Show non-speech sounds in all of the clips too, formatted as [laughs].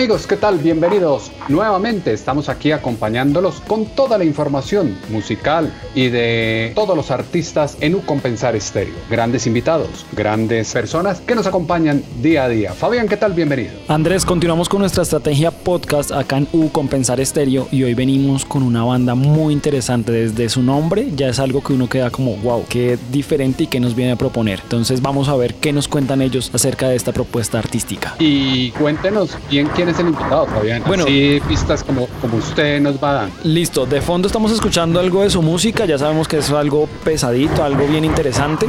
Amigos, ¿qué tal? Bienvenidos nuevamente. Estamos aquí acompañándolos con toda la información musical y de todos los artistas en U Compensar Estéreo. Grandes invitados, grandes personas que nos acompañan día a día. Fabián, ¿qué tal? Bienvenido. Andrés, continuamos con nuestra estrategia podcast acá en U Compensar Estéreo y hoy venimos con una banda muy interesante. Desde su nombre ya es algo que uno queda como, wow, qué diferente y qué nos viene a proponer. Entonces vamos a ver qué nos cuentan ellos acerca de esta propuesta artística. Y cuéntenos bien quién es el invitado, Fabián. Bueno, sí, pistas como, como usted nos va dando. Listo, de fondo estamos escuchando algo de su música, ya sabemos que es algo pesadito, algo bien interesante.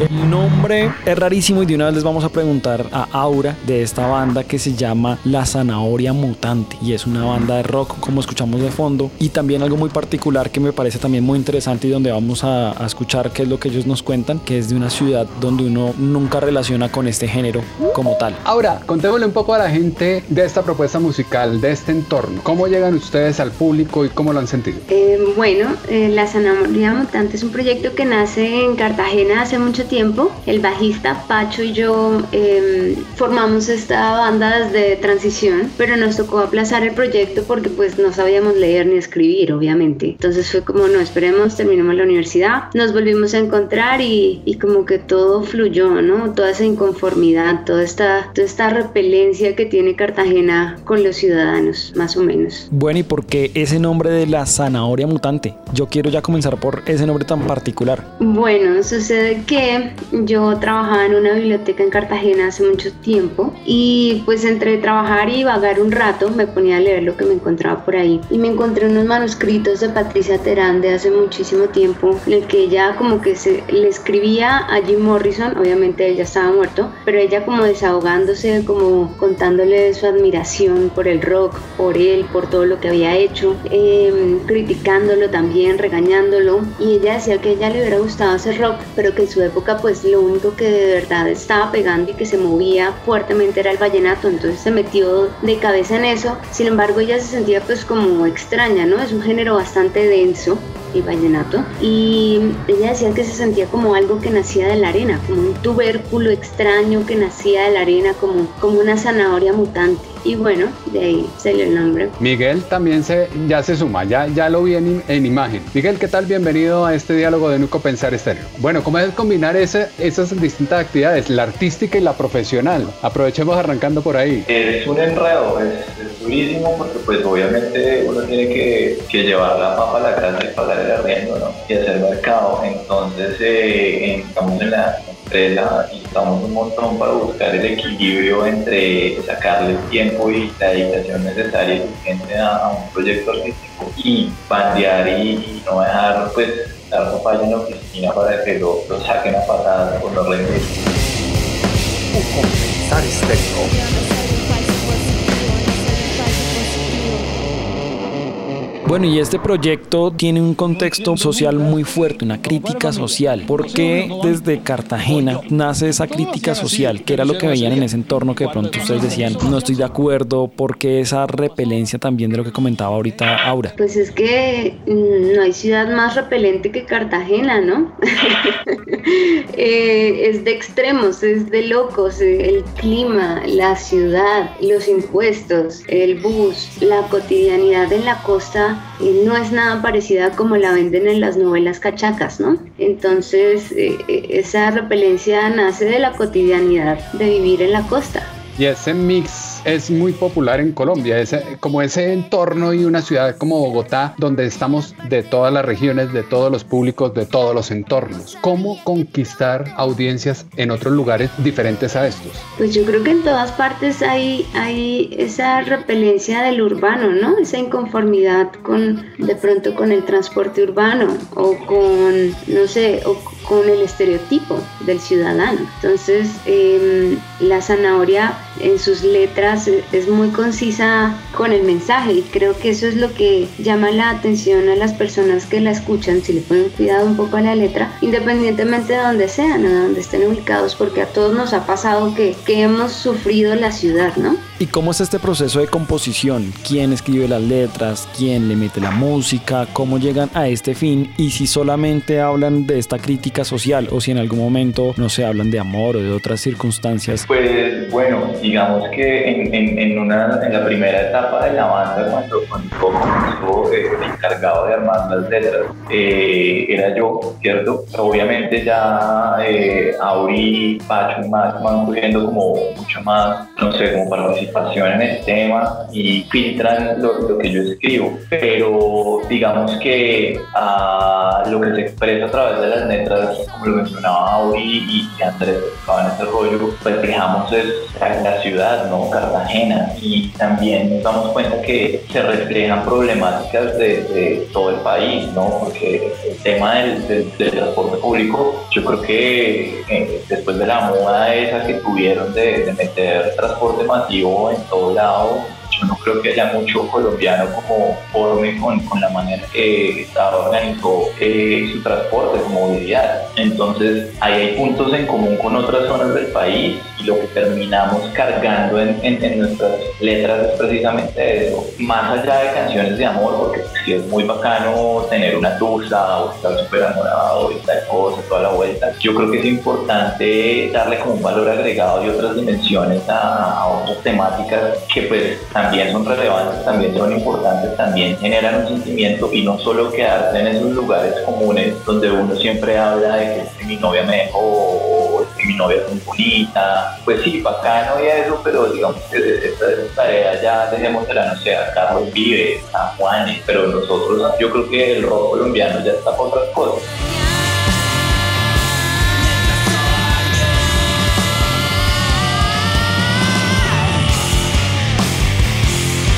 El nombre es rarísimo y de una vez les vamos a preguntar a Aura de esta banda que se llama La Zanahoria Mutante y es una banda de rock como escuchamos de fondo y también algo muy particular que me parece también muy interesante y donde vamos a, a escuchar qué es lo que ellos nos cuentan, que es de una ciudad donde uno nunca relaciona con este género como tal. Ahora, contémosle un poco a la gente de esta propuesta musical, de este entorno. ¿Cómo llegan ustedes al público y cómo lo han sentido? Eh, bueno, eh, La Zanahoria Mutante es un proyecto que nace en Cartagena hace mucho tiempo. El bajista Pacho y yo eh, formamos esta banda desde transición, pero nos tocó aplazar el proyecto porque pues no sabíamos leer ni escribir, obviamente. Entonces fue como, no, esperemos, terminamos la universidad, nos volvimos a encontrar y, y como que todo fluyó, ¿no? Toda esa inconformidad, toda esta, toda esta repelencia que tiene Cartagena con los ciudadanos, más o menos. Bueno, ¿y por qué ese nombre de la zanahoria mutante? Yo quiero ya comenzar por ese nombre tan particular. Bueno, sucede que yo trabajaba en una biblioteca en Cartagena hace mucho tiempo y pues entre trabajar y vagar un rato me ponía a leer lo que me encontraba por ahí y me encontré unos manuscritos de Patricia Terán de hace muchísimo tiempo en el que ella como que se le escribía a Jim Morrison, obviamente ella estaba muerto, pero ella como desahogándose, como contándole su admiración por el rock, por él, por todo lo que había hecho, eh, criticándolo también, regañándolo. Y ella decía que a ella le hubiera gustado hacer rock, pero que en su época pues lo único que de verdad estaba pegando y que se movía fuertemente era el vallenato, entonces se metió de cabeza en eso. Sin embargo, ella se sentía pues como extraña, ¿no? Es un género bastante denso y vallenato y ella decía que se sentía como algo que nacía de la arena, como un tubérculo extraño que nacía de la arena, como, como una zanahoria mutante. Y bueno, de ahí salió el nombre. Miguel también se, ya se suma, ya, ya lo vi en, en imagen. Miguel, ¿qué tal? Bienvenido a este diálogo de Nuco Pensar Estéreo. Bueno, ¿cómo es combinar ese, esas distintas actividades, la artística y la profesional? Aprovechemos arrancando por ahí. Es un enredo, es, durísimo porque pues obviamente uno tiene que, que llevar la papa a la casa y pagar el arriendo, ¿no? Y hacer mercado. Entonces, eh, estamos en la empresa y estamos un montón para buscar el equilibrio entre sacarle el tiempo y la dedicación necesaria y suficiente a, un proyecto artístico y bandear y, no dejar pues dar papaya en la oficina para que lo, lo saquen a patadas o lo renden. Bueno, y este proyecto tiene un contexto social muy fuerte, una crítica social. ¿Por qué desde Cartagena nace esa crítica social? ¿Qué era lo que veían en ese entorno que de pronto ustedes decían, no estoy de acuerdo? ¿Por qué esa repelencia también de lo que comentaba ahorita Aura? Pues es que no hay ciudad más repelente que Cartagena, ¿no? [laughs] eh, es de extremos, es de locos, el clima, la ciudad, los impuestos, el bus, la cotidianidad en la costa no es nada parecida como la venden en las novelas cachacas, ¿no? Entonces, eh, esa repelencia nace de la cotidianidad de vivir en la costa. Y ese mix es muy popular en Colombia, ese, como ese entorno y una ciudad como Bogotá, donde estamos de todas las regiones, de todos los públicos, de todos los entornos. ¿Cómo conquistar audiencias en otros lugares diferentes a estos? Pues yo creo que en todas partes hay, hay esa repelencia del urbano, ¿no? Esa inconformidad con, de pronto con el transporte urbano o con, no sé, o con el estereotipo del ciudadano. Entonces, em, la zanahoria en sus letras es muy concisa con el mensaje y creo que eso es lo que llama la atención a las personas que la escuchan, si le ponen cuidado un poco a la letra, independientemente de donde sean o de donde estén ubicados, porque a todos nos ha pasado que, que hemos sufrido la ciudad, ¿no? ¿Y cómo es este proceso de composición? ¿Quién escribe las letras? ¿Quién le mete la música? ¿Cómo llegan a este fin? Y si solamente hablan de esta crítica social o si en algún momento, no se hablan de amor o de otras circunstancias. Pues bueno, digamos que en, en, una, en la primera etapa de la banda, cuando, cuando eh, encargado de armar las letras, eh, era yo, ¿cierto? Obviamente ya eh, Pacho y más van cogiendo como mucho más, no sé, como participación en el tema y filtran lo, que yo escribo. Pero digamos que uh, lo que se expresa a través de las letras, como lo mencionaba Auri y Andrés en este rollo, pues reflejamos es la ciudad, ¿no? Cartagena. Y también nos damos cuenta que se reflejan problemáticas de, de todo el país, ¿no? Porque el tema del, del, transporte público, yo creo que eh, después de la moda esa que tuvieron de, de meter transporte masivo en todo lado. No creo que haya mucho colombiano como forme con, con la manera que Estado organizó eh, su transporte, su movilidad. Entonces, ahí hay puntos en común con otras zonas del país y lo que terminamos cargando en, nuestras letras es precisamente eso. Más allá de canciones de amor, porque si es muy bacano tener una tusa o estar súper enamorado y tal cosa, toda la vuelta, yo creo que es importante darle como un valor agregado y otras dimensiones a, a otras temáticas que pues también son relevantes, también son importantes, también generan un sentimiento y no solo quedarse en esos lugares comunes donde uno siempre habla de que mi novia me dejó o que mi novia es muy bonita pues sí, bacano y eso, pero digamos que esta, tarea ya la no sé, a Carlos Vive, a Juanes, pero nosotros, yo creo que el rock colombiano ya está por otras cosas.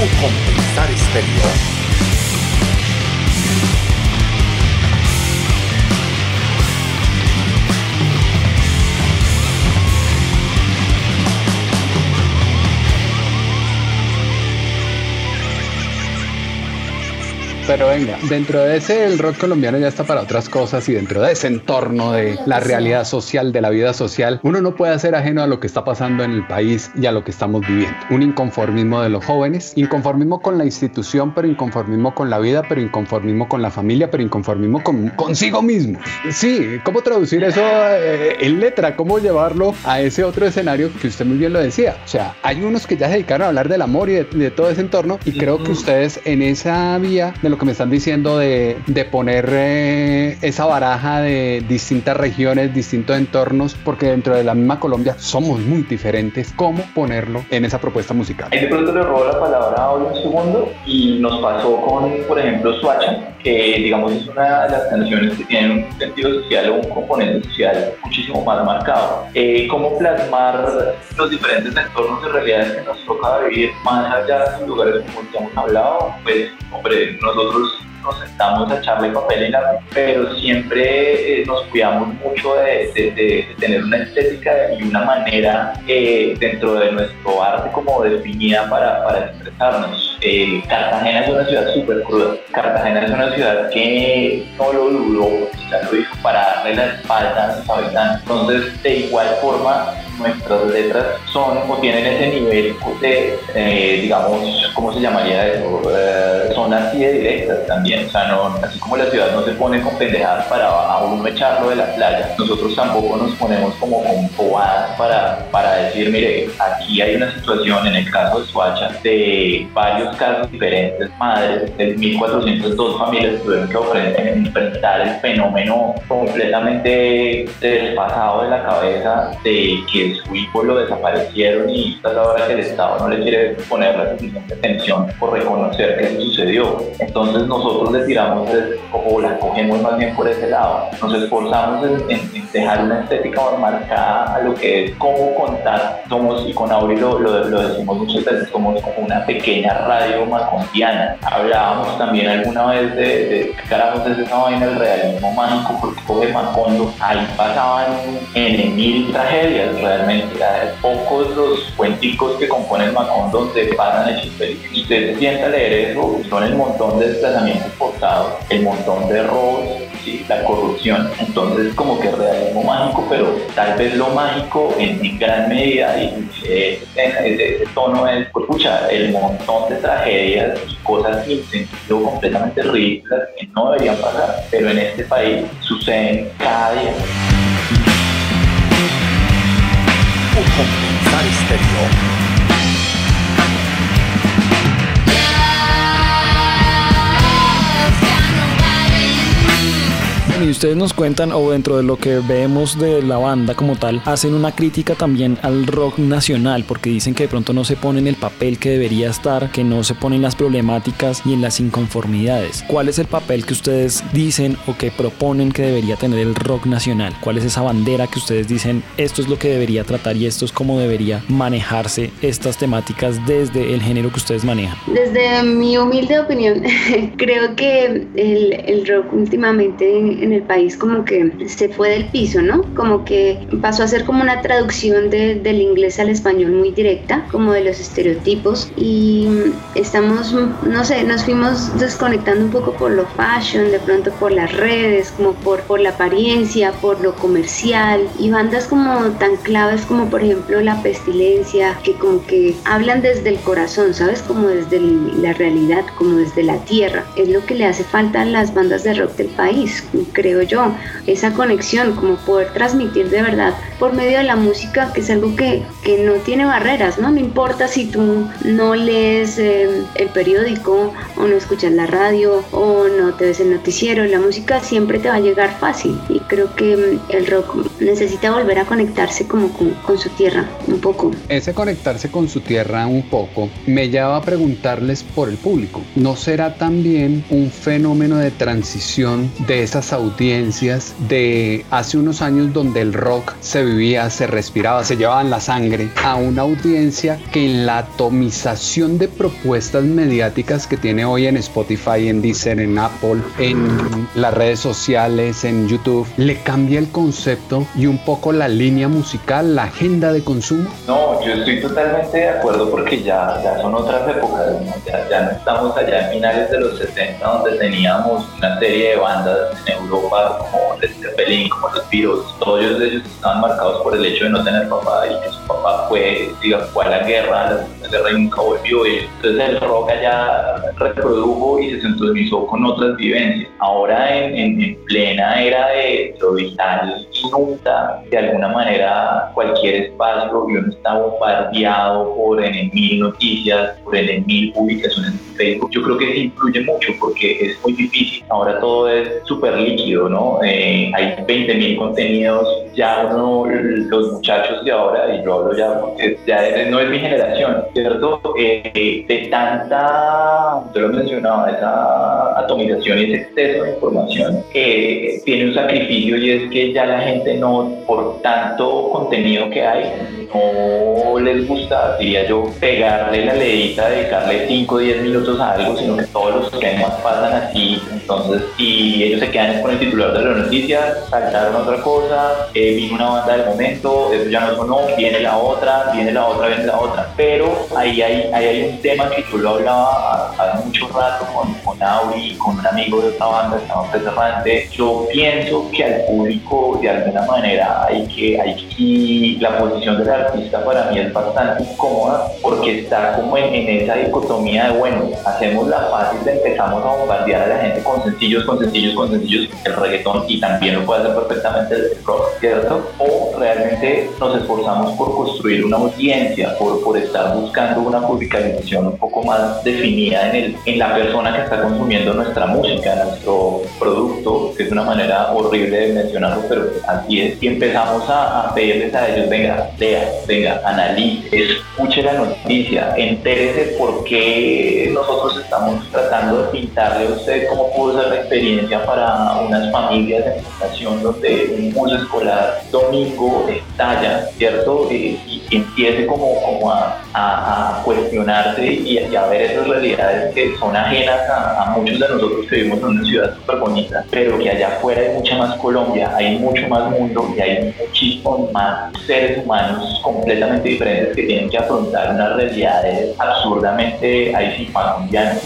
Un compensar exterior. Venga, dentro de ese el rock colombiano ya está para otras cosas y dentro de ese entorno de la realidad social, de la vida social, uno no puede ser ajeno a lo que está pasando en el país y a lo que estamos viviendo. Un inconformismo de los jóvenes, inconformismo con la institución, pero inconformismo con la vida, pero inconformismo con la familia, pero inconformismo con consigo mismo. Sí, ¿cómo traducir eso eh, en letra? ¿Cómo llevarlo a ese otro escenario que usted muy bien lo decía? O sea, hay unos que ya se dedicaron a hablar del amor y de, todo ese entorno y creo que ustedes en esa vía de lo que me están diciendo de, de poner eh, esa baraja de distintas regiones, distintos entornos, porque dentro de la misma Colombia somos muy diferentes. ¿Cómo ponerlo en esa propuesta musical? Ahí de pronto le robo la palabra a un segundo y nos pasó con, por ejemplo, Suacha, que digamos es una de las canciones que tienen un sentido social o un componente social muchísimo más marcado. Eh, ¿Cómo plasmar los diferentes entornos de realidades que nos toca vivir más allá de los lugares como ya hemos hablado? Pues, hombre, nosotros nos sentamos a echarle papel y lápiz, pero siempre eh, nos cuidamos mucho de, de, tener una estética y una manera eh, dentro de nuestro arte como definida para, para expresarnos. Eh, Cartagena es una ciudad súper cruda. Cartagena es una ciudad que no lo dudó, ya lo dijo, para darle la espalda a sus habitantes. Entonces, de igual forma, nuestras letras son o tienen ese nivel de, eh, digamos, ¿cómo se llamaría eso? Eh, son así de directas también, o sea, no, así como la ciudad no se pone con pendejadas para a uno echarlo de la playa, nosotros tampoco nos ponemos como con bobadas para, para decir, mire, aquí hay una situación, en el caso de Suacha, de varios casos diferentes, madres de 1.402 familias tuvieron que enfrentar el fenómeno completamente despasado de la cabeza de que su hijo lo desaparecieron y esta es la hora que el Estado no le quiere poner la suficiente atención por reconocer que sucedió. Entonces nosotros le tiramos o la cogemos más bien por ese lado. Nos esforzamos en, dejar una estética marcada a lo que es cómo contar. Somos, y con Auri lo, decimos muchas veces, somos como una pequeña radio macondiana. Hablábamos también alguna vez de, de carajos es esa vaina el realismo mágico, porque coge Macondo, ahí pasaban en mil tragedias realmente. Pocos los cuenticos que componen Macondo se pasan hechos felices. Y usted se sienta a leer eso, son el montón de desplazamientos forzados, el montón de robos, la corrupción. Entonces, como que realismo mágico, pero tal vez lo mágico en, gran medida, y eh, ese, tono es, escucha, el montón de tragedias y cosas sin sentido completamente ridículas que no deberían pasar, pero en este país suceden cada día. コンコンサリステリオ y ustedes nos cuentan, o dentro de lo que vemos de la banda como tal, hacen una crítica también al rock nacional, porque dicen que de pronto no se pone en el papel que debería estar, que no se ponen las problemáticas y en las inconformidades. ¿Cuál es el papel que ustedes dicen o que proponen que debería tener el rock nacional? ¿Cuál es esa bandera que ustedes dicen, esto es lo que debería tratar y esto es cómo debería manejarse estas temáticas desde el género que ustedes manejan? Desde mi humilde opinión, [laughs] creo que el, el rock últimamente en el país como que se fue del piso, ¿no? Como que pasó a ser como una traducción del inglés al español muy directa, como de los estereotipos y estamos, no sé, nos fuimos desconectando un poco por lo fashion, de pronto por las redes, como por, por la apariencia, por lo comercial y bandas como tan claves como por ejemplo La Pestilencia, que como que hablan desde el corazón, ¿sabes? Como desde la realidad, como desde la tierra. Es lo que le hace falta a las bandas de rock del país creo yo, esa conexión, como poder transmitir de verdad por medio de la música, que es algo que, que no tiene barreras, ¿no? No importa si tú no lees eh, el periódico o no escuchas la radio o no te ves el noticiero, la música siempre te va a llegar fácil y creo que mm, el rock necesita volver a conectarse como con, con su tierra un poco. Ese conectarse con su tierra un poco me lleva a preguntarles por el público. ¿No será también un fenómeno de transición de esas audiencias audiencias de hace unos años donde el rock se vivía, se respiraba, se llevaba en la sangre, a una audiencia que en la atomización de propuestas mediáticas que tiene hoy en Spotify, en Deezer, en Apple, en las redes sociales, en YouTube, le cambia el concepto y un poco la línea musical, la agenda de consumo? No, yo estoy totalmente de acuerdo porque ya, ya son otras épocas, ya, ya no estamos allá en finales de los 70 donde teníamos una serie de bandas en Europa como Led Zeppelin, como los Beatles, todos ellos estaban marcados por el hecho de no tener papá y que su papá fue, digamos, fue a la guerra nunca volvió. Y entonces el rock allá reprodujo y se sintonizó con otras vivencias. Ahora en, en, plena era de lo vital inunda de alguna manera cualquier espacio y uno está bombardeado por en mil noticias, por en mil publicaciones en Facebook. Yo creo que eso influye mucho porque es muy difícil. Ahora todo es súper líquido ¿no? Eh, hay 20.000 contenidos, ya uno, los muchachos de ahora, y yo hablo ya porque ya no es mi generación, ¿cierto? Eh, de tanta, yo lo mencionaba, esa atomización y ese exceso de información, que tiene un sacrificio y es que ya la gente no, por tanto contenido que hay, no les gusta, diría yo, pegarle la leidita, dedicarle 5 o 10 minutos a algo, sino que todos los temas pasan así, entonces, y ellos se quedan con el titular de las noticias, saltaron otra cosa, eh, vino una banda del momento, eso ya no sonó, viene la otra, viene la otra, viene la otra, pero ahí hay, hay un tema que yo lo hablaba hace mucho rato con, con con un amigo de otra banda, estamos Cerrante, yo pienso que al público de alguna manera hay que, hay la posición del artista para mí es bastante incómoda porque está como en, esa dicotomía de bueno, hacemos la fácil, empezamos a bombardear a la gente con sencillos, con sencillos, con sencillos, el reggaetón y también lo puede hacer perfectamente el rock, ¿cierto? O realmente nos esforzamos por construir una audiencia, por, por estar buscando una publicación un poco más definida en, el, en la persona que está consumiendo nuestra música, nuestro producto, que es una manera horrible de mencionarlo, pero así es. Y empezamos a, pedirles a ellos, venga, lea, venga, analice, escuche la noticia, entérese por qué nosotros estamos tratando de pintarle a usted cómo pudo ser la experiencia para unas familias en educación donde un bus escolar domingo estalla, ¿cierto? Y, empiece como, como a, cuestionarse y, a ver esas realidades que son ajenas a, muchos de nosotros que vivimos en una ciudad súper bonita, pero que allá afuera hay mucha más Colombia, hay mucho más mundo y hay muchísimos más seres humanos completamente diferentes que tienen que afrontar unas realidades absurdamente ahí sí colombianas.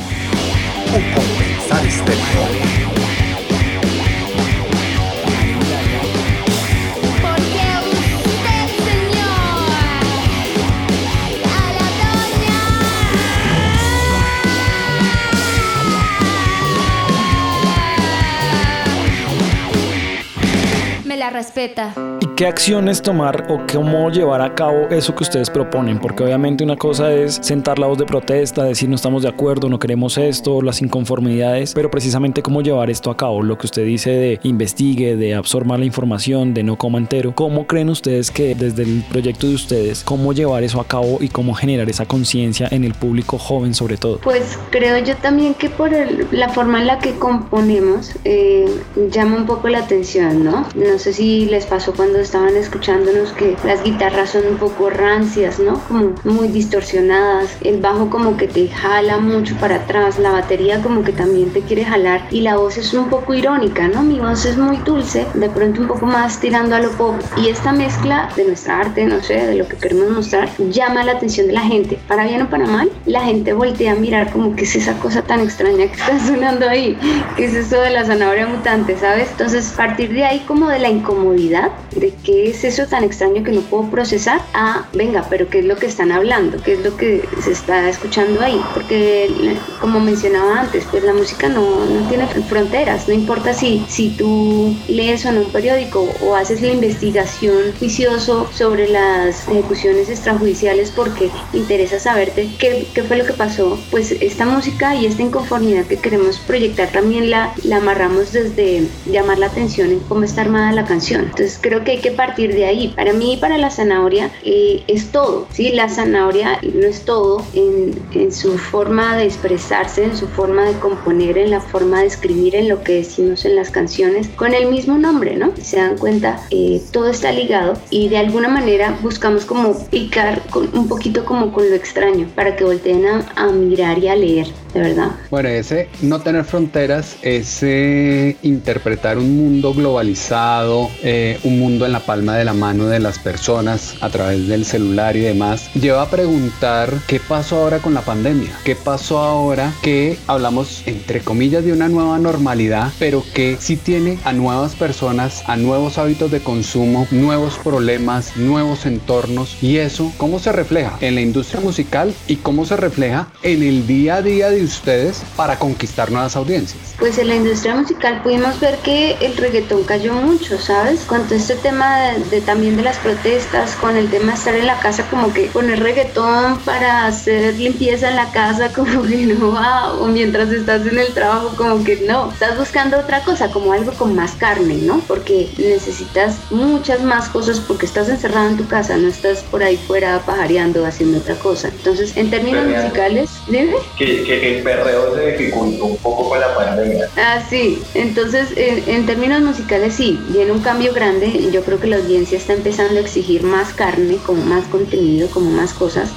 Respeta. ¿Y qué acciones tomar o cómo llevar a cabo eso que ustedes proponen? Porque obviamente una cosa es sentar la voz de protesta, decir no estamos de acuerdo, no queremos esto, las inconformidades, pero precisamente cómo llevar esto a cabo, lo que usted dice de investigue, de absorber la información, de no coma entero. ¿Cómo creen ustedes que desde el proyecto de ustedes, cómo llevar eso a cabo y cómo generar esa conciencia en el público joven sobre todo? Pues creo yo también que por la forma en la que componemos eh, llama un poco la atención, ¿no? No sé si les pasó cuando estaban escuchándonos que las guitarras son un poco rancias, ¿no? Como muy distorsionadas, el bajo como que te jala mucho para atrás, la batería como que también te quiere jalar y la voz es un poco irónica, ¿no? Mi voz es muy dulce, de pronto un poco más tirando a lo pop y esta mezcla de nuestra arte, no sé, de lo que queremos mostrar, llama la atención de la gente, para bien o para mal, la gente voltea a mirar como que es esa cosa tan extraña que está sonando ahí, que es eso de la zanahoria mutante, ¿sabes? Entonces, partir de ahí como de la comodidad de qué es eso tan extraño que no puedo procesar a, venga, pero qué es lo que están hablando, qué es lo que se está escuchando ahí, porque como mencionaba antes, pues la música no, no tiene fronteras, no importa si, si tú lees o no un periódico o haces la investigación juicioso sobre las ejecuciones extrajudiciales porque interesa saberte qué, qué fue lo que pasó, pues esta música y esta inconformidad que queremos proyectar también la, la amarramos desde llamar la atención en cómo está armada la canción. Entonces creo que hay que partir de ahí. Para mí, para la zanahoria, eh, es todo. ¿sí? La zanahoria no es todo en, en, su forma de expresarse, en su forma de componer, en la forma de escribir, en lo que decimos en las canciones, con el mismo nombre, ¿no? Se dan cuenta, eh, todo está ligado y de alguna manera buscamos como picar con, un poquito como con lo extraño para que volteen a, a mirar y a leer de verdad. Bueno, ese no tener fronteras, ese interpretar un mundo globalizado, eh, un mundo en la palma de la mano de las personas a través del celular y demás, lleva a preguntar qué pasó ahora con la pandemia, qué pasó ahora que hablamos entre comillas de una nueva normalidad, pero que sí tiene a nuevas personas, a nuevos hábitos de consumo, nuevos problemas, nuevos entornos y eso, ¿cómo se refleja en la industria musical y cómo se refleja en el día a día de ustedes para conquistar nuevas audiencias? Pues en la industria musical pudimos ver que el reggaetón cayó mucho, ¿sabes? Todo este tema de, también de las protestas, con el tema de estar en la casa, como que poner reggaetón para hacer limpieza en la casa, [laughs] como que no va, o mientras estás en el trabajo, como que no, estás buscando otra cosa, como algo con más carne, ¿no? Porque necesitas muchas más cosas porque estás encerrado en tu casa, no estás por ahí fuera pajareando, haciendo otra cosa. Entonces, en términos musicales, dime. Que, el perreo se dificultó un poco con la pandemia. Ah, sí. Entonces, en, términos musicales, sí, viene un cambio grande. Yo creo que la audiencia está empezando a exigir más carne, como más contenido, como más cosas,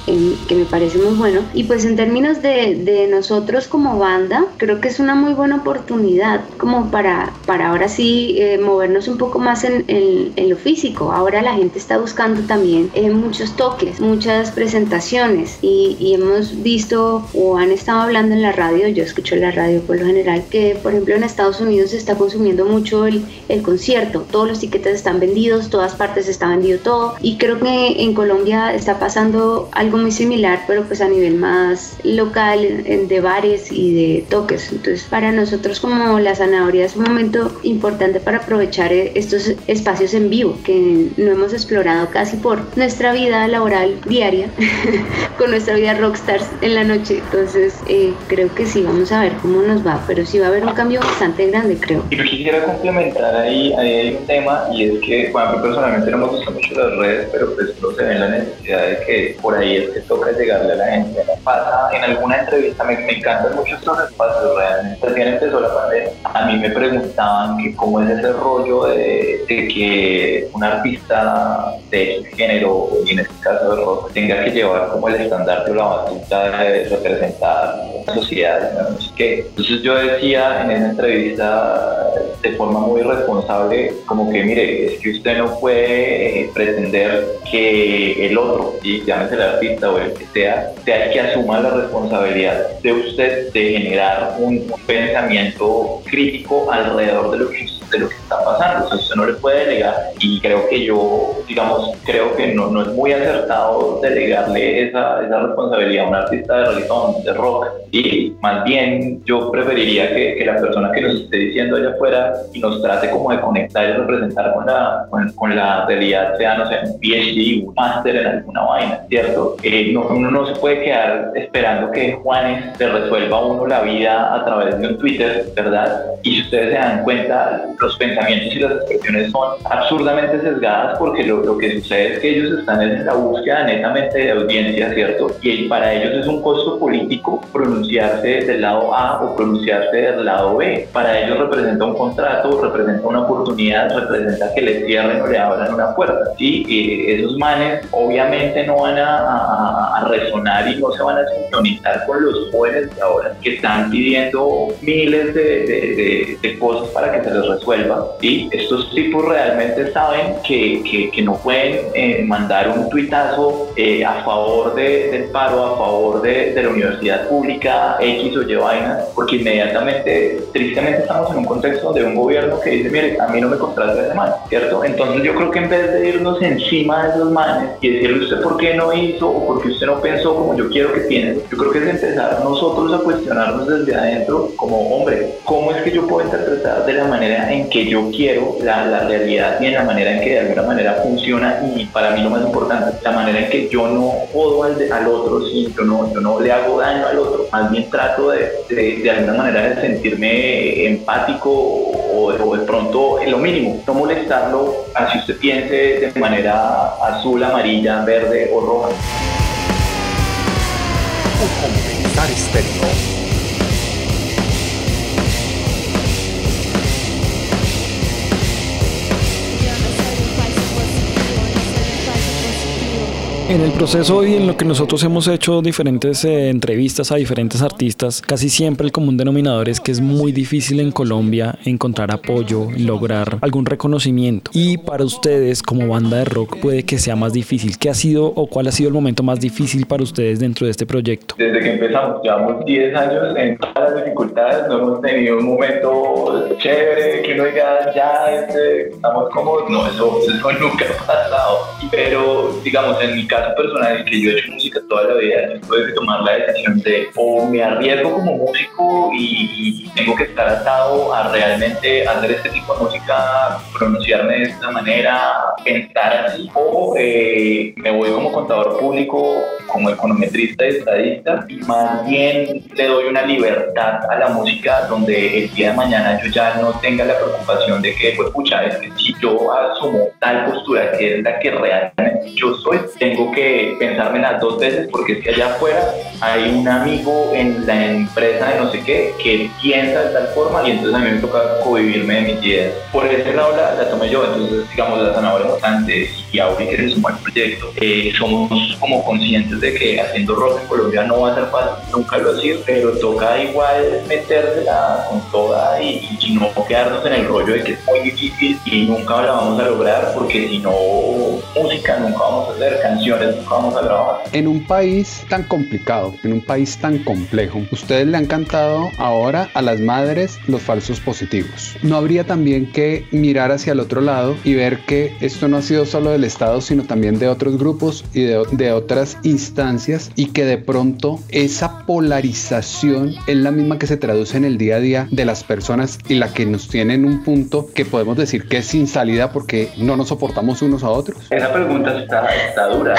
que me parece muy bueno. Y pues en términos de, de, nosotros como banda, creo que es una muy buena oportunidad como para, para ahora sí eh, movernos un poco más en, en, lo físico. Ahora la gente está buscando también eh, muchos toques, muchas presentaciones y, y hemos visto o han estado hablando en la radio, yo escucho la radio por lo general, que por ejemplo en Estados Unidos se está consumiendo mucho el, el concierto, todos los tiquetes están vendidos vendidos, todas partes está vendido todo. Y creo que en Colombia está pasando algo muy similar, pero pues a nivel más local, de bares y de toques. Entonces, para nosotros como la zanahoria es un momento importante para aprovechar eh, estos espacios en vivo que no hemos explorado casi por nuestra vida laboral diaria, [laughs] con nuestra vida rockstars en la noche. Entonces, eh, creo que sí, vamos a ver cómo nos va, pero sí va a haber un cambio bastante grande, creo. Y yo quisiera complementar ahí, ahí hay un tema y es que, bueno, personalmente no me gustan mucho las redes, pero pues no se ve la necesidad de que por ahí es que toca llegarle a la gente. Pasa en alguna entrevista, me, me encantan mucho estos espacios realmente. Recién empezó la pandemia, a mí me preguntaban que cómo es ese rollo de, que un artista de género, y en este caso de rock, tenga que llevar como el estandarte o la batuta de representar la sociedad, no sé qué. Entonces yo decía en esa entrevista de forma muy responsable, como que mire, es que usted no puede pretender que el otro, y llámese el artista o el que sea, sea el que asuma la responsabilidad de usted de generar un, un pensamiento crítico alrededor de lo que de lo que está pasando. O usted no le puede delegar y creo que yo, digamos, creo que no, no es muy acertado delegarle esa, esa responsabilidad a un artista de reggaetón, de rock. Y más bien yo preferiría que, que, la persona que nos esté diciendo allá afuera y nos trate como de conectar y representar con la, con, la realidad, sea, no sé, un PhD, un máster en alguna vaina, ¿cierto? Eh, no, uno no se puede quedar esperando que Juanes le resuelva a uno la vida a través de un Twitter, ¿verdad? Y si ustedes se dan cuenta, los pensamientos y las expresiones son absurdamente sesgadas porque lo, lo, que sucede es que ellos están en la búsqueda netamente de audiencia, ¿cierto? Y para ellos es un costo político pronunciarse del lado A o pronunciarse del lado B. Para ellos representa un contrato, representa una oportunidad, representa que les cierren o le abran una puerta. Y esos manes obviamente no van a, a, a, resonar y no se van a sintonizar con los jóvenes de ahora que están pidiendo miles de, de, de, de cosas para que se les resuelva y estos tipos realmente saben que, que, que no pueden eh, mandar un tuitazo eh, a favor de, del paro, a favor de, de, la universidad pública, X o Y vaina, porque inmediatamente, tristemente estamos en un contexto de un gobierno que dice, mire, a mí no me contrata ese man, ¿cierto? Entonces yo creo que en vez de irnos encima de esos manes y decirle usted por qué no hizo o por qué usted no pensó como yo quiero que piense, yo creo que es empezar nosotros a cuestionarnos desde adentro como, hombre, ¿cómo es que yo puedo interpretar de la manera en que yo quiero la, la, realidad y en la manera en que de alguna manera funciona y para mí lo más importante, la manera en que yo no jodo al, al otro, si yo no, yo no le hago daño al otro, más bien trato de, de, de alguna manera de sentirme empático o, de pronto lo mínimo, no molestarlo así usted piense de manera azul, amarilla, verde o roja. estéreo. En el proceso y en lo que nosotros hemos hecho diferentes eh, entrevistas a diferentes artistas, casi siempre el común denominador es que es muy difícil en Colombia encontrar apoyo, lograr algún reconocimiento. Y para ustedes como banda de rock puede que sea más difícil. ¿Qué ha sido o cuál ha sido el momento más difícil para ustedes dentro de este proyecto? Desde que empezamos, llevamos 10 años en todas las dificultades, no hemos tenido un momento chévere que uno diga, ya este, estamos cómodos. No, eso, eso [laughs] nunca ha pasado. Pero digamos, en mi caso, personal que yo he hecho música toda la vida, tuve que tomar la decisión de o me arriesgo como músico y, y, tengo que estar atado a realmente hacer este tipo de música, pronunciarme de esta manera, pensar así, o eh, me voy como contador público, como econometrista y estadista, y más bien le doy una libertad a la música donde el día de mañana yo ya no tenga la preocupación de que, pues, pucha, es que si yo asumo tal postura que es la que realmente yo soy, tengo que pensarme las dos veces porque es que allá afuera hay un amigo en la empresa de no sé qué que piensa de tal forma y entonces a mí me toca convivirme de mis ideas. Por ese lado la, la tomé yo, entonces digamos la zanahoria bastante y ahora que se sumó al proyecto, eh, somos como conscientes de que haciendo rock en Colombia no va a ser fácil, nunca lo ha sido, pero toca igual metérsela con toda y, y no quedarnos en el rollo de que es muy difícil y nunca la vamos a lograr porque si no música nunca vamos a hacer canciones nunca vamos a trabajar. En un país tan complicado, en un país tan complejo, ustedes le han cantado ahora a las madres los falsos positivos. ¿No habría también que mirar hacia el otro lado y ver que esto no ha sido solo del Estado, sino también de otros grupos y de, de otras instancias y que de pronto esa polarización es la misma que se traduce en el día a día de las personas y la que nos tiene en un punto que podemos decir que es sin salida porque no nos soportamos unos a otros? Esa pregunta está, está dura,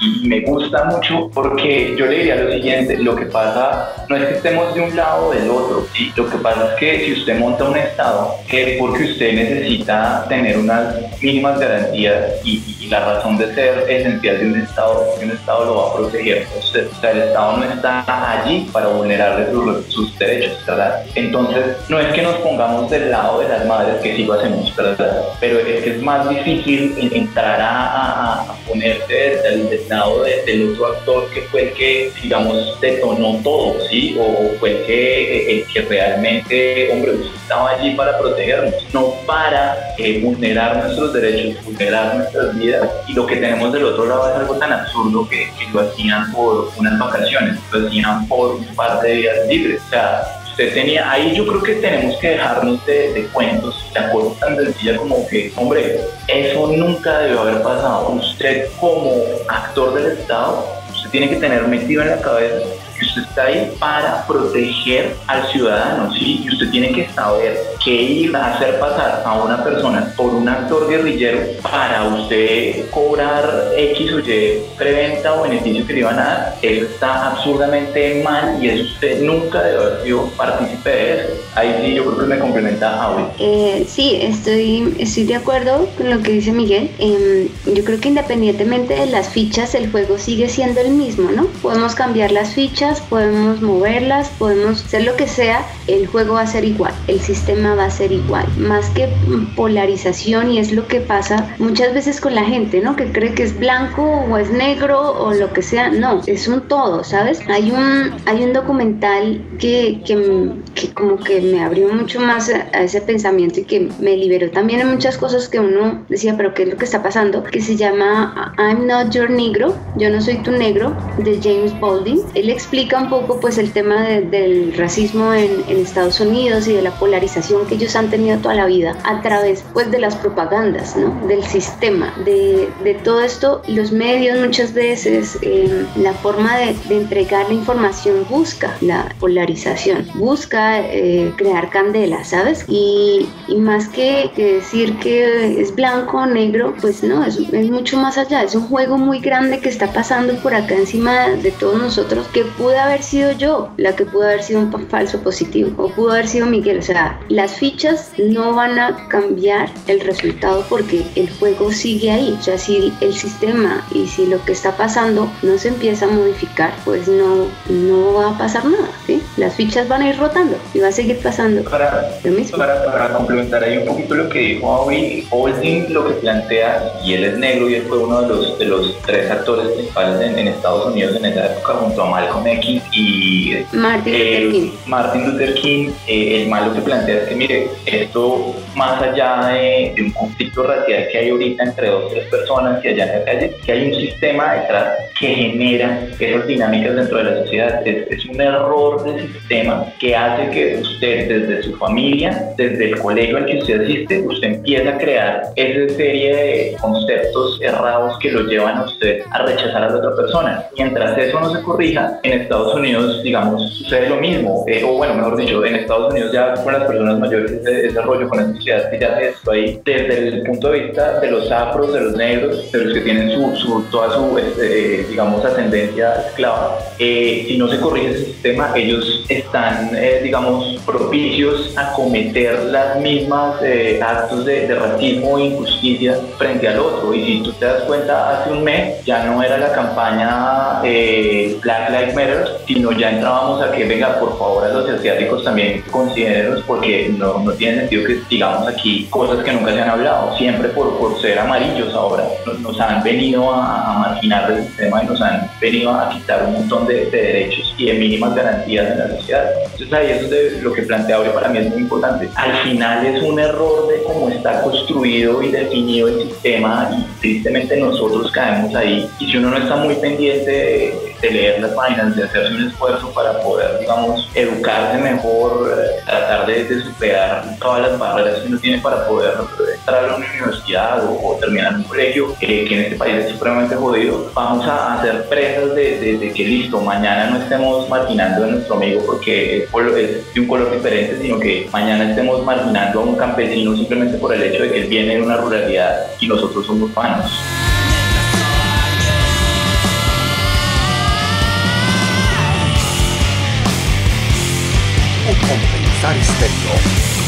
y me gusta mucho porque yo le diría lo siguiente, lo que pasa no es que estemos de un lado o del otro, ¿sí? lo que pasa es que si usted monta un estado es porque usted necesita tener unas mínimas garantías y, la razón de ser esencial de un estado es que un estado lo va a proteger. O sea, el estado no está allí para vulnerarle sus, derechos, ¿verdad? Entonces, no es que nos pongamos del lado de las madres, que sí lo hacemos, ¿verdad? Pero es que es más difícil entrar a, ponerse del, del otro actor que fue el que, digamos, detonó todo, ¿sí? O fue el que, el que realmente, hombre, usted estaba allí para protegernos, no para eh, vulnerar nuestros derechos, vulnerar nuestras vidas. Y lo que tenemos del otro lado es algo tan absurdo que, que lo hacían por unas vacaciones, lo hacían por un par de días libres. O sea, usted tenía, ahí yo creo que tenemos que dejarnos de, de cuentos, de acuerdo tan sencilla como que, hombre, eso nunca debió haber pasado. Usted como actor del Estado, usted tiene que tener metido en la cabeza usted está ahí para proteger al ciudadano, ¿sí? Y usted tiene que saber que ir a hacer pasar a una persona por un actor guerrillero para usted cobrar X o Y preventa o beneficio que le iban a dar, eso está absurdamente mal y eso usted nunca debe haber sido partícipe de eso. Ahí sí yo creo que me complementa Auri. Eh, sí, estoy, estoy de acuerdo con lo que dice Miguel. Eh, yo creo que independientemente de las fichas, el juego sigue siendo el mismo, ¿no? Podemos cambiar las fichas, podemos moverlas, podemos hacer lo que sea, el juego va a ser igual, el sistema va a ser igual. Más que polarización, y es lo que pasa muchas veces con la gente, ¿no? Que cree que es blanco o es negro o lo que sea. No, es un todo, ¿sabes? Hay un, hay un documental que, que, que como que me abrió mucho más a, a ese pensamiento y que me liberó también en muchas cosas que uno decía, pero ¿qué es lo que está pasando? Que se llama I'm Not Your Negro, yo no soy tu negro, de James Baldwin. Él explica un poco pues el tema de, del racismo en, en, Estados Unidos y de la polarización que ellos han tenido toda la vida a través pues de las propagandas, ¿no? Del sistema, de, de todo esto, los medios muchas veces, eh, la forma de, de, entregar la información busca la polarización, busca eh, crear candela, ¿sabes? Y, y más que, que, decir que es blanco o negro, pues no, es, es mucho más allá, es un juego muy grande que está pasando por acá encima de todos nosotros que pudo haber sido yo la que pudo haber sido un falso positivo o pudo haber sido Miguel. O sea, las fichas no van a cambiar el resultado porque el juego sigue ahí. O sea, si el sistema y si lo que está pasando no se empieza a modificar, pues no, no va a pasar nada. ¿sí? Las fichas van a ir rotando y va a seguir pasando para, lo mismo. Para, para complementar ahí un poquito lo que dijo Auri, Olding lo que plantea, y él es negro y él fue uno de los, de los tres actores principales en, en Estados Unidos en esa época junto a Malcolm X y Martin eh, Luther King. Martin Luther King, eh, el malo que plantea es que, mire, esto más allá de, de, un conflicto racial que hay ahorita entre dos o tres personas que allá en la calle, que hay un sistema detrás que genera esas dinámicas dentro de la sociedad. Es, es un error del sistema que hace que usted desde su familia, desde el colegio al que usted asiste, usted empieza a crear esa serie de conceptos errados que lo llevan a usted a rechazar a la otra persona. Mientras eso no se corrija, en Estados Unidos, digamos, sucede lo mismo, eh, o bueno, mejor dicho, en Estados Unidos ya con las personas mayores ese, ese rollo con la sociedad que ya hace esto ahí, desde el punto de vista de los afros, de los negros, de los que tienen su, su toda su, eh, digamos, ascendencia esclava, eh, si no se corrige ese sistema, ellos están, eh, digamos, propicios a cometer las mismas eh, actos de, de, racismo e injusticia frente al otro. Y si tú te das cuenta, hace un mes ya no era la campaña Black Lives Matter, sino ya entrábamos a que, venga, por favor, a los asiáticos también considérenlos porque no, no tiene sentido que digamos aquí cosas que nunca se han hablado, siempre por, por ser amarillos ahora. Nos, han venido a, a, marginar del sistema y nos han venido a quitar un montón de, derechos y de mínimas garantías en la sociedad. Entonces ahí es donde lo que plantea ahora para mí es muy importante. Al final es un error de cómo está construido y definido el sistema y tristemente nosotros caemos ahí. Y si uno no está muy pendiente de, leer las páginas, de hacerse un esfuerzo para poder, digamos, educarse mejor, eh, tratar de, superar todas las barreras que uno tiene para poder entrar a una universidad o, terminar un colegio, que en este país es supremamente jodido, vamos a hacer presas de, que listo, mañana no estemos marginando a nuestro amigo porque es de un color diferente, sino que mañana estemos marginando a un campesino simplemente por el hecho de que él viene de una ruralidad y nosotros somos panos. Compensar Estéreo.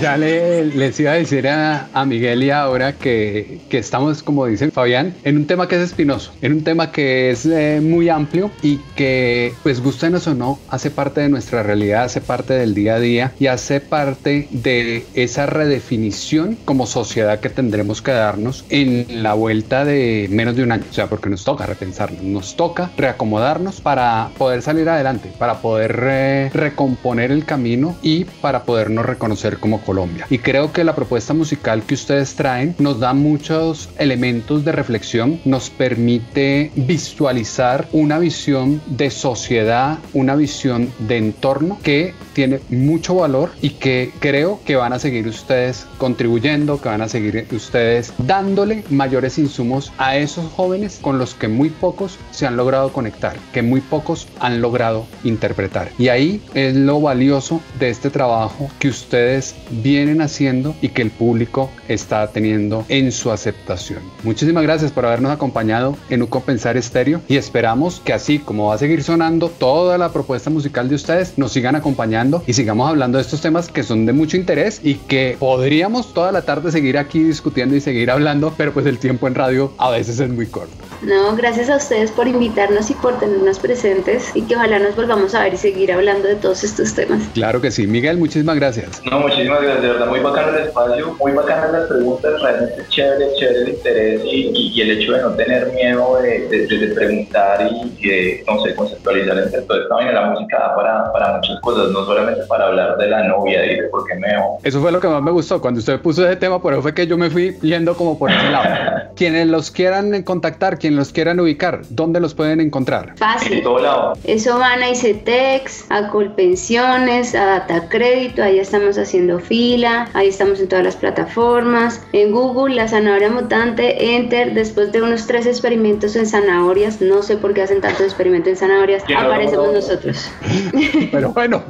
Ya le, les iba a decir a, Miguel y ahora que, que, estamos, como dice Fabián, en un tema que es espinoso, en un tema que es eh, muy amplio y que, pues gustenos o no, hace parte de nuestra realidad, hace parte del día a día y hace parte de esa redefinición como sociedad que tendremos que darnos en la vuelta de menos de un año. O sea, porque nos toca repensarnos, nos toca reacomodarnos para poder salir adelante, para poder eh, recomponer el camino y para podernos reconocer como Colombia. Y creo que la propuesta musical que ustedes traen nos da muchos elementos de reflexión, nos permite visualizar una visión de sociedad, una visión de entorno que tiene mucho valor y que creo que van a seguir ustedes contribuyendo, que van a seguir ustedes dándole mayores insumos a esos jóvenes con los que muy pocos se han logrado conectar, que muy pocos han logrado interpretar. Y ahí es lo valioso de este trabajo que ustedes vienen haciendo y que el público está teniendo en su aceptación. Muchísimas gracias por habernos acompañado en Un Compensar Estéreo y esperamos que así como va a seguir sonando toda la propuesta musical de ustedes, nos sigan acompañando y sigamos hablando de estos temas que son de mucho interés y que podríamos toda la tarde seguir aquí discutiendo y seguir hablando, pero pues el tiempo en radio a veces es muy corto. No, gracias a ustedes por invitarnos y por tenernos presentes y que ojalá nos volvamos a ver y seguir hablando de todos estos temas. Claro que sí. Miguel, muchísimas gracias. No, muchísimas gracias. De verdad, muy bacano el espacio, muy bacanas las preguntas, realmente chévere, chévere el interés y, el hecho de no tener miedo de, preguntar y de, no sé, conceptualizar entre todo esto. La música para, para muchas cosas, no solamente para hablar de la novia y de por qué me Eso fue lo que más me gustó. Cuando usted puso ese tema, por eso fue que yo me fui yendo como por ese lado. [laughs] Quienes los quieran contactar, quienes los quieran ubicar, ¿dónde los pueden encontrar? Fácil. En todo lado. Eso van a ICETEX, a Colpensiones, a Data Crédito, ahí estamos haciendo fila, ahí estamos en todas las plataformas, en Google, la zanahoria mutante, Enter, después de unos tres experimentos en zanahorias, no sé por qué hacen tantos experimentos en zanahorias, aparecemos nosotros. [laughs] Pero bueno,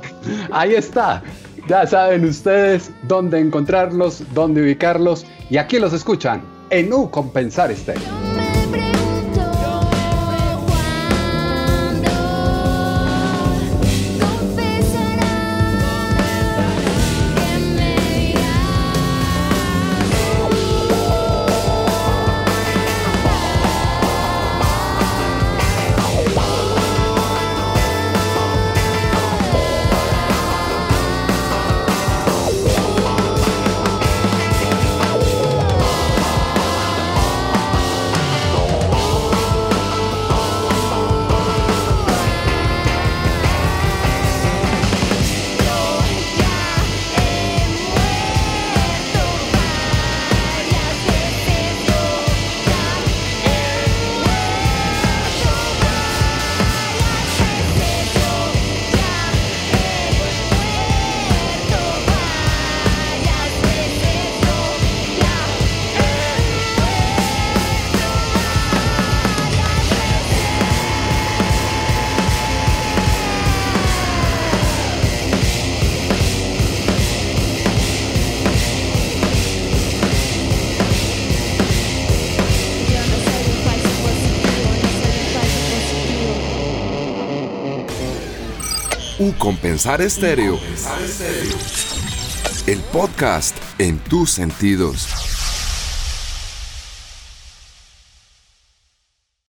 ahí está. Ya saben ustedes dónde encontrarlos, dónde ubicarlos y aquí los escuchan en U Compensar Estéreo. U Compensar Estéreo. El podcast en tus sentidos.